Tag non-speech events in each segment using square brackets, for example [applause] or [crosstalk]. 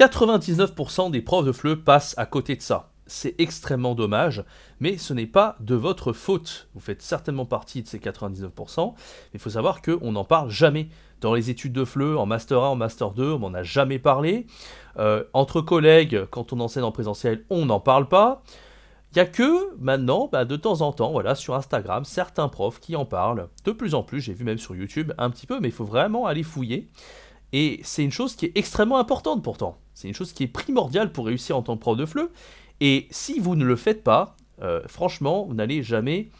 99% des profs de FLE passent à côté de ça. C'est extrêmement dommage, mais ce n'est pas de votre faute. Vous faites certainement partie de ces 99%, mais il faut savoir qu'on n'en parle jamais. Dans les études de FLE, en Master 1, en Master 2, on n'en a jamais parlé. Euh, entre collègues, quand on enseigne en présentiel, on n'en parle pas. Il n'y a que maintenant, bah, de temps en temps, voilà, sur Instagram, certains profs qui en parlent. De plus en plus, j'ai vu même sur YouTube un petit peu, mais il faut vraiment aller fouiller. Et c'est une chose qui est extrêmement importante pourtant. C'est une chose qui est primordiale pour réussir en tant que prof de FLE. Et si vous ne le faites pas, euh, franchement, vous n'allez jamais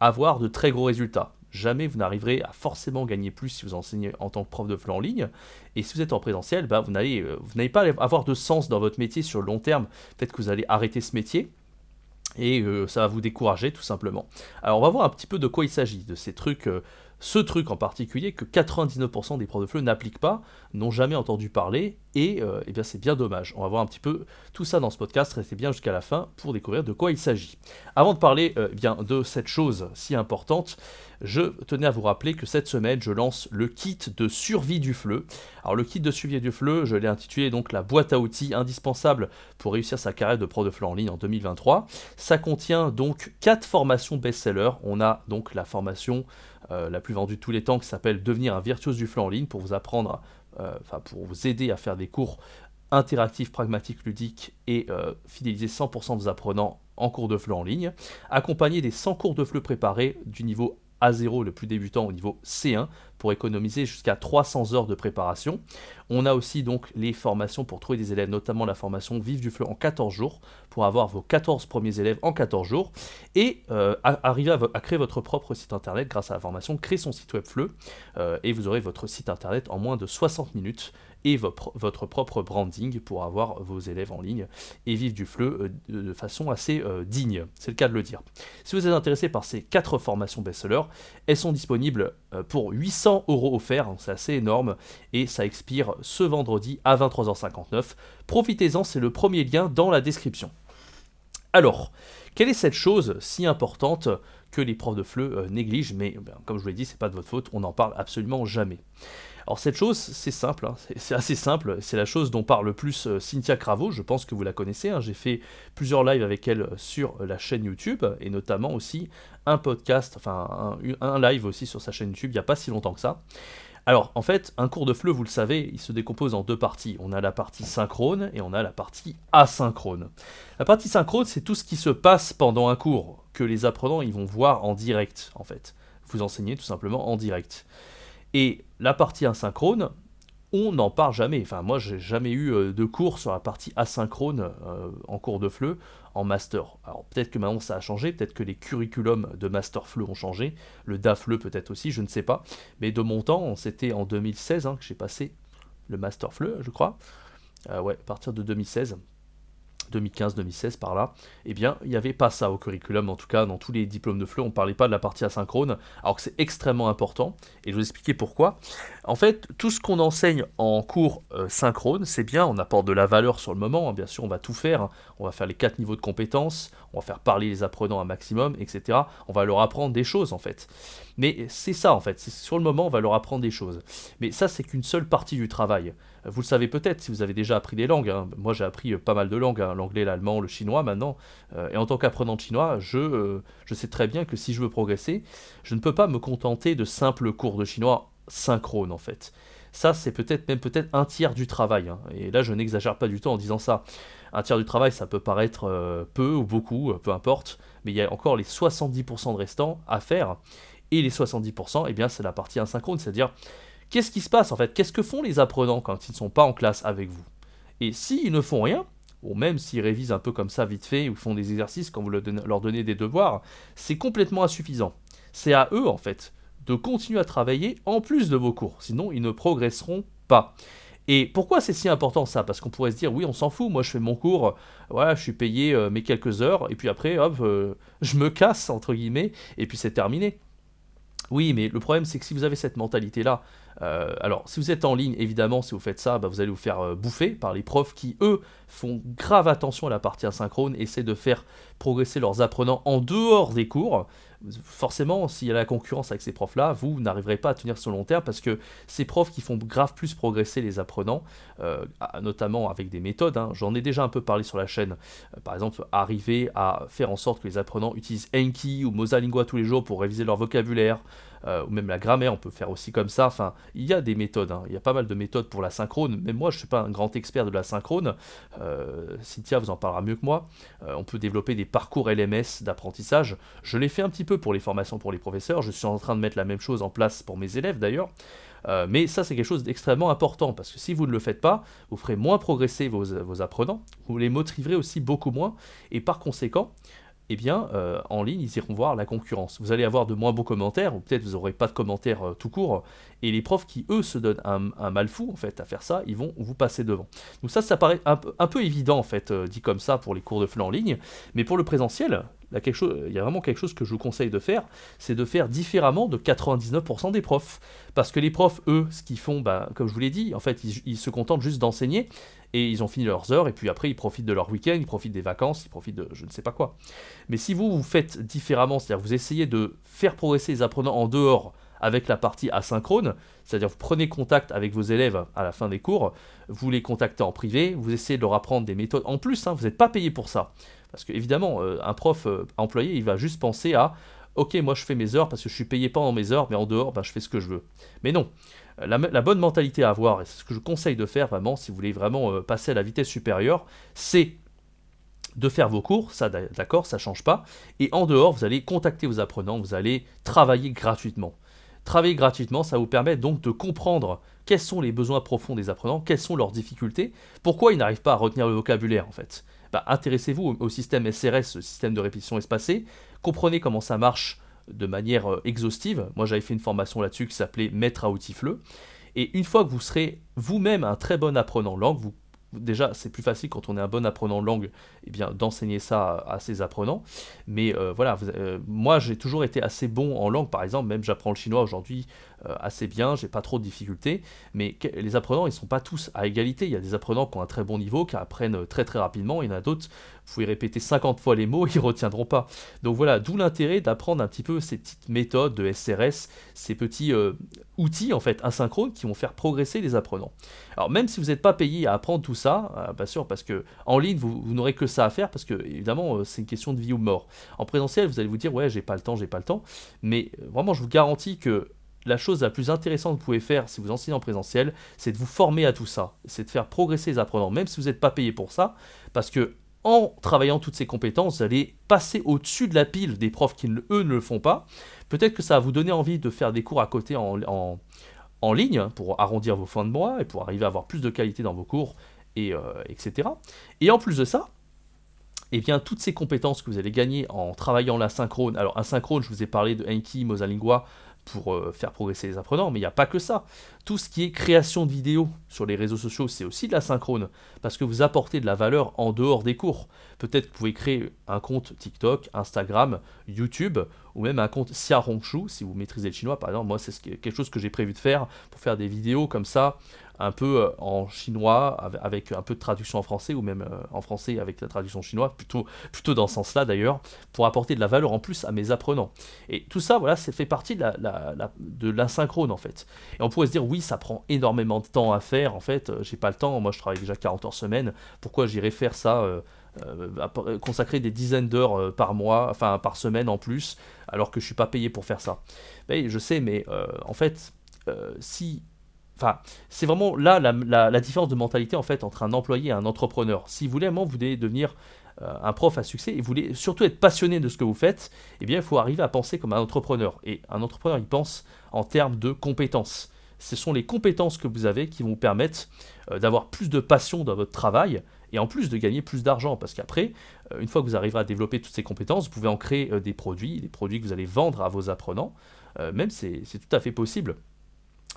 avoir de très gros résultats. Jamais vous n'arriverez à forcément gagner plus si vous enseignez en tant que prof de FLE en ligne. Et si vous êtes en présentiel, bah, vous n'allez euh, pas avoir de sens dans votre métier sur le long terme. Peut-être que vous allez arrêter ce métier et euh, ça va vous décourager tout simplement. Alors on va voir un petit peu de quoi il s'agit, de ces trucs, euh, ce truc en particulier que 99% des profs de FLE n'appliquent pas, n'ont jamais entendu parler, et euh, eh bien c'est bien dommage. On va voir un petit peu tout ça dans ce podcast, restez bien jusqu'à la fin pour découvrir de quoi il s'agit. Avant de parler eh bien de cette chose si importante, je tenais à vous rappeler que cette semaine, je lance le kit de survie du FLE. Alors le kit de survie du FLE, je l'ai intitulé donc la boîte à outils indispensable pour réussir sa carrière de pro de FLE en ligne en 2023. Ça contient donc 4 formations best-sellers. On a donc la formation euh, la plus vendue de tous les temps qui s'appelle Devenir un virtuose du FLE en ligne pour vous apprendre, euh, enfin pour vous aider à faire des cours interactifs, pragmatiques, ludiques et euh, fidéliser 100% de vos apprenants en cours de FLE en ligne, accompagné des 100 cours de FLE préparés du niveau a0 le plus débutant au niveau C1 pour économiser jusqu'à 300 heures de préparation. On a aussi donc les formations pour trouver des élèves, notamment la formation Vive du Fleu en 14 jours pour avoir vos 14 premiers élèves en 14 jours et euh, arriver à, créer votre propre site internet grâce à la formation Créer son site web Fleu euh, et vous aurez votre site internet en moins de 60 minutes et votre, propre branding pour avoir vos élèves en ligne et vivre du fleu euh, de façon assez digne. C'est le cas de le dire. Si vous êtes intéressé par ces quatre formations best-sellers, elles sont disponibles pour 800 euros offerts, hein, c'est assez énorme, et ça expire ce vendredi à 23h59. Profitez-en, c'est le premier lien dans la description. Alors, quelle est cette chose si importante que les profs de FLE négligent, mais ben, comme je vous l'ai dit, c'est pas de votre faute, on n'en parle absolument jamais. Alors cette chose, c'est simple, hein. c'est assez simple, c'est la chose dont parle le plus euh, Cynthia Cravo, je pense que vous la connaissez, hein. j'ai fait plusieurs lives avec elle sur la chaîne YouTube, et notamment aussi un podcast, enfin un, live aussi sur sa chaîne YouTube il n'y a pas si longtemps que ça. Alors, en fait, un cours de FLE, vous le savez, il se décompose en deux parties. On a la partie synchrone et on a la partie asynchrone. La partie synchrone, c'est tout ce qui se passe pendant un cours, que les apprenants ils vont voir en direct, en fait. Vous enseignez tout simplement en direct. Et la partie asynchrone, on n'en parle jamais. Enfin, moi, j'ai jamais eu euh, de cours sur la partie asynchrone euh, en cours de FLE en master. Alors, peut-être que maintenant ça a changé, peut-être que les curriculums de master FLE ont changé, le DAFLE peut-être aussi, je ne sais pas. Mais de mon temps, c'était en 2016 hein, que j'ai passé le master FLE, je crois. Euh, ouais, à partir de 2016. 2015-2016 par là, eh bien, il n'y avait pas ça au curriculum, en tout cas dans tous les diplômes de FLE, on ne parlait pas de la partie asynchrone, alors que c'est extrêmement important, et je vais vous expliquer pourquoi. En fait, tout ce qu'on enseigne en cours euh, synchrone, c'est bien, on apporte de la valeur sur le moment, hein, bien sûr, on va tout faire, hein. on va faire les quatre niveaux de compétences, on va faire parler les apprenants un maximum, etc. On va leur apprendre des choses, en fait. Mais c'est ça, en fait, sur le moment, on va leur apprendre des choses. Mais ça, c'est qu'une seule partie du travail. Vous le savez peut-être si vous avez déjà appris des langues. Hein. Moi, j'ai appris euh, pas mal de langues, hein. l'anglais, l'allemand, le chinois maintenant. Euh, et en tant qu'apprenant de chinois, je, euh, je sais très bien que si je veux progresser, je ne peux pas me contenter de simples cours de chinois synchrones en fait. Ça, c'est peut-être même peut-être un tiers du travail. Hein. Et là, je n'exagère pas du tout en disant ça. Un tiers du travail, ça peut paraître peu ou beaucoup, peu importe. Mais il y a encore les 70% de restants à faire. Et les 70%, eh bien, c'est la partie asynchrone, c'est-à-dire Qu'est-ce qui se passe en fait? Qu'est-ce que font les apprenants quand ils ne sont pas en classe avec vous? Et s'ils ne font rien, ou même s'ils révisent un peu comme ça vite fait, ou font des exercices quand vous leur donnez des devoirs, c'est complètement insuffisant. C'est à eux en fait de continuer à travailler en plus de vos cours, sinon ils ne progresseront pas. Et pourquoi c'est si important ça? Parce qu'on pourrait se dire oui on s'en fout, moi je fais mon cours, voilà, je suis payé euh, mes quelques heures, et puis après hop, euh, je me casse entre guillemets, et puis c'est terminé. Oui, mais le problème c'est que si vous avez cette mentalité-là, euh, alors, si vous êtes en ligne, évidemment, si vous faites ça, bah, vous allez vous faire euh, bouffer par les profs qui, eux, font grave attention à la partie asynchrone, essaient de faire progresser leurs apprenants en dehors des cours. Forcément, s'il y a la concurrence avec ces profs-là, vous n'arriverez pas à tenir sur long terme parce que ces profs qui font grave plus progresser les apprenants, euh, notamment avec des méthodes, hein, j'en ai déjà un peu parlé sur la chaîne, euh, par exemple, arriver à faire en sorte que les apprenants utilisent Enki ou Mosalingua tous les jours pour réviser leur vocabulaire, euh, ou même la grammaire, on peut faire aussi comme ça. Enfin, il y a des méthodes, hein. il y a pas mal de méthodes pour la synchrone. Même moi, je ne suis pas un grand expert de la synchrone. Euh, Cynthia vous en parlera mieux que moi. Euh, on peut développer des parcours LMS d'apprentissage. Je l'ai fait un petit peu pour les formations pour les professeurs. Je suis en train de mettre la même chose en place pour mes élèves d'ailleurs. mais ça, c'est quelque chose d'extrêmement important parce que si vous ne le faites pas, vous ferez moins progresser vos, vos apprenants, vous les motiverez aussi beaucoup moins, et par conséquent, eh bien, euh, en ligne, ils iront voir la concurrence. Vous allez avoir de moins beaux commentaires, ou peut-être vous n'aurez pas de commentaires euh, tout court, et les profs qui, eux, se donnent un, mal fou, en fait, à faire ça, ils vont vous passer devant. Donc ça, ça paraît un, peu évident, en fait, euh, dit comme ça, pour les cours de FLE en ligne, mais pour le présentiel, il y a vraiment quelque chose que je vous conseille de faire, c'est de faire différemment de 99% des profs. Parce que les profs, eux, ce qu'ils font, bah, comme je vous l'ai dit, en fait, ils se contentent juste d'enseigner, et ils ont fini leurs heures, et puis après ils profitent de leur week-end, ils profitent des vacances, ils profitent de je ne sais pas quoi. Mais si vous vous faites différemment, c'est-à-dire vous essayez de faire progresser les apprenants en dehors avec la partie asynchrone, c'est-à-dire vous prenez contact avec vos élèves à la fin des cours, vous les contactez en privé, vous essayez de leur apprendre des méthodes. En plus, hein, vous n'êtes pas payé pour ça. Parce que évidemment, euh, un prof euh, employé, il va juste penser à ok, moi je fais mes heures parce que je suis payé pendant mes heures, mais en dehors, bah, je fais ce que je veux. Mais non, la, bonne mentalité à avoir, et c'est ce que je conseille de faire vraiment si vous voulez vraiment euh, passer à la vitesse supérieure, c'est de faire vos cours, ça d'accord, ça change pas, et en dehors, vous allez contacter vos apprenants, vous allez travailler gratuitement. Travailler gratuitement, ça vous permet donc de comprendre quels sont les besoins profonds des apprenants, quelles sont leurs difficultés, pourquoi ils n'arrivent pas à retenir le vocabulaire en fait. Bah, intéressez-vous au, système SRS, le système de répétition espacée, comprenez comment ça marche de manière euh, exhaustive. Moi, j'avais fait une formation là-dessus qui s'appelait Maître à outils FLE. Et une fois que vous serez vous-même un très bon apprenant langue, vous déjà, c'est plus facile quand on est un bon apprenant langue, eh bien, d'enseigner ça à, ses apprenants. Mais euh, voilà, euh, moi, j'ai toujours été assez bon en langue, par exemple, même j'apprends le chinois aujourd'hui assez bien, j'ai pas trop de difficultés. Mais les apprenants, ils sont pas tous à égalité. Il y a des apprenants qui ont un très bon niveau, qui apprennent très très rapidement. Il y en a d'autres, vous pouvez répéter 50 fois les mots, [laughs] ils retiendront pas. Donc voilà, d'où l'intérêt d'apprendre un petit peu ces petites méthodes de SRS, ces petits outils en fait asynchrones qui vont faire progresser les apprenants. Alors même si vous n'êtes pas payé à apprendre tout ça, euh, bien sûr, parce que en ligne vous, n'aurez que ça à faire parce que évidemment euh, c'est une question de vie ou de mort. En présentiel vous allez vous dire ouais j'ai pas le temps, j'ai pas le temps, mais euh, vraiment je vous garantis que la chose la plus intéressante que vous pouvez faire si vous enseignez en présentiel, c'est de vous former à tout ça, c'est de faire progresser les apprenants, même si vous n'êtes pas payé pour ça, parce que en travaillant toutes ces compétences, vous allez passer au-dessus de la pile des profs qui, eux, ne le font pas. Peut-être que ça va vous donner envie de faire des cours à côté en, ligne pour arrondir vos fins de mois et pour arriver à avoir plus de qualité dans vos cours, et, euh, etc. Et en plus de ça, eh bien, toutes ces compétences que vous allez gagner en travaillant l'asynchrone, alors asynchrone, je vous ai parlé de Enki, Mosalingua, pour euh, faire progresser les apprenants, mais il n'y a pas que ça. Tout ce qui est création de vidéos sur les réseaux sociaux, c'est aussi de la synchrone, parce que vous apportez de la valeur en dehors des cours. Peut-être que vous pouvez créer un compte TikTok, Instagram, YouTube, ou même un compte Xiaohongshu, si vous maîtrisez le chinois, par exemple. Moi, c'est quelque chose que j'ai prévu de faire pour faire des vidéos comme ça, un peu euh, en chinois, avec un peu de traduction en français, ou même euh, en français avec la traduction chinoise, plutôt, plutôt dans ce sens-là d'ailleurs, pour apporter de la valeur en plus à mes apprenants. Et tout ça, voilà, c'est fait partie de l'asynchrone la, en fait. Et on pourrait se dire, oui, ça prend énormément de temps à faire, en fait, euh, j'ai pas le temps, moi je travaille déjà 40 heures semaine, pourquoi j'irais faire ça consacrer des dizaines d'heures par mois, enfin par semaine en plus, alors que je suis pas payé pour faire ça. Mais je sais, mais en fait, si Enfin, c'est vraiment là la, différence de mentalité en fait entre un employé et un entrepreneur. Si vous voulez vraiment vous voulez devenir euh, un prof à succès et vous voulez surtout être passionné de ce que vous faites, eh bien il faut arriver à penser comme un entrepreneur. Et un entrepreneur, il pense en termes de compétences. Ce sont les compétences que vous avez qui vont vous permettre euh, d'avoir plus de passion dans votre travail et en plus de gagner plus d'argent. Parce qu'après, euh, une fois que vous arriverez à développer toutes ces compétences, vous pouvez en créer des produits, des produits que vous allez vendre à vos apprenants. même c'est tout à fait possible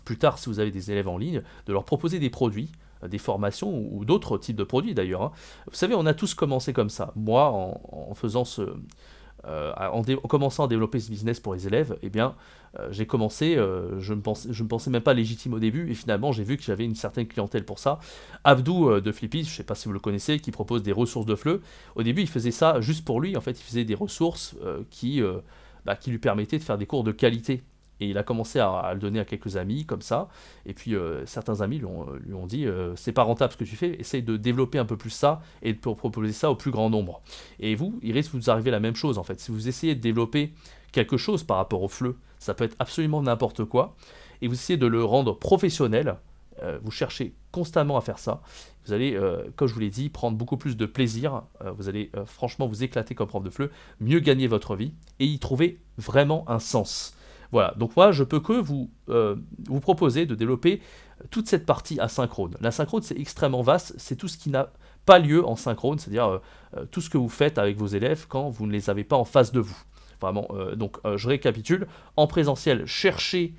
plus tard, si vous avez des élèves en ligne, de leur proposer des produits, euh, des formations ou, d'autres types de produits d'ailleurs. Hein. Vous savez, on a tous commencé comme ça. Moi, en, faisant ce, euh, en, commençant à développer ce business pour les élèves, eh bien, euh, j'ai commencé, je ne me pensais même pas légitime au début, et finalement, j'ai vu que j'avais une certaine clientèle pour ça. Abdou de Flippy, je ne sais pas si vous le connaissez, qui propose des ressources de fleu. Au début, il faisait ça juste pour lui. En fait, il faisait des ressources qui bah, qui lui permettait de faire des cours de qualité. Et il a commencé à, le donner à quelques amis, comme ça. Et puis euh, certains amis lui ont, ont dit euh, c'est pas rentable ce que tu fais, essaye de développer un peu plus ça et de proposer ça au plus grand nombre. Et vous, il risque de vous arriver la même chose en fait. Si vous essayez de développer quelque chose par rapport au fleu, ça peut être absolument n'importe quoi, et vous essayez de le rendre professionnel, euh, vous cherchez constamment à faire ça, vous allez, comme je vous l'ai dit, prendre beaucoup plus de plaisir, vous allez franchement vous éclater comme prof de fleu, mieux gagner votre vie et y trouver vraiment un sens. Voilà, donc moi je peux que vous, euh, vous proposer de développer toute cette partie asynchrone. L'asynchrone c'est extrêmement vaste, c'est tout ce qui n'a pas lieu en synchrone, c'est-à-dire euh, euh, tout ce que vous faites avec vos élèves quand vous ne les avez pas en face de vous. Vraiment, donc je récapitule, en présentiel, cherchez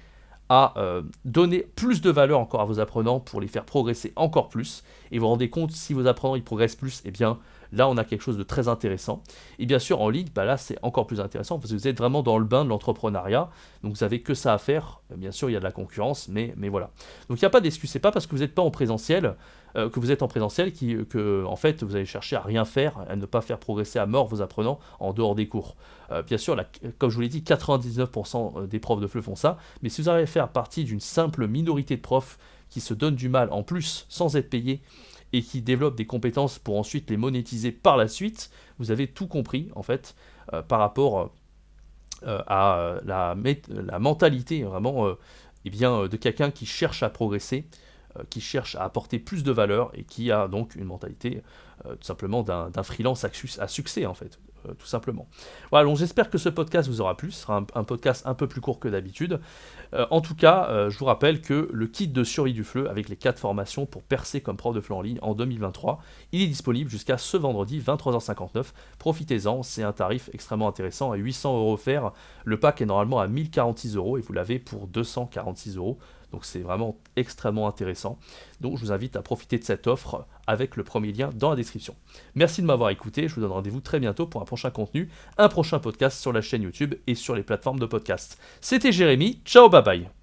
à donner plus de valeur encore à vos apprenants pour les faire progresser encore plus, et vous vous rendez compte si vos apprenants ils progressent plus, eh bien Là, on a quelque chose de très intéressant. Et bien sûr, en ligne, bah là, c'est encore plus intéressant parce que vous êtes vraiment dans le bain de l'entrepreneuriat. Donc, vous n'avez que ça à faire. Bien sûr, il y a de la concurrence, mais, voilà. Donc, il n'y a pas d'excuse. C'est pas parce que vous n'êtes pas en présentiel euh, que vous êtes en présentiel qui, que, en fait, vous allez chercher à rien faire, à ne pas faire progresser à mort vos apprenants en dehors des cours. Euh, bien sûr, comme je vous l'ai dit, 99% des profs de FLE font ça. Mais si vous arrivez à faire partie d'une simple minorité de profs qui se donnent du mal en plus sans être payés et qui développe des compétences pour ensuite les monétiser par la suite, vous avez tout compris en fait euh, par rapport euh, à la, mentalité vraiment eh bien, de quelqu'un qui cherche à progresser, euh, qui cherche à apporter plus de valeur et qui a donc une mentalité tout simplement d'un freelance à, succès en fait. Euh, tout simplement. Voilà, donc j'espère que ce podcast vous aura plu. Ce sera un, podcast un peu plus court que d'habitude. Euh, en tout cas, euh, je vous rappelle que le kit de survie du fleu avec les 4 formations pour percer comme prof de fleu en ligne en 2023, il est disponible jusqu'à ce vendredi 23h59. Profitez-en, c'est un tarif extrêmement intéressant à 800 euros. Le pack est normalement à 1046 euros et vous l'avez pour 246 euros. Donc c'est vraiment extrêmement intéressant. Donc je vous invite à profiter de cette offre avec le premier lien dans la description. Merci de m'avoir écouté, je vous donne rendez-vous très bientôt pour un prochain contenu, un prochain podcast sur la chaîne YouTube et sur les plateformes de podcast. C'était Jérémy, ciao bye bye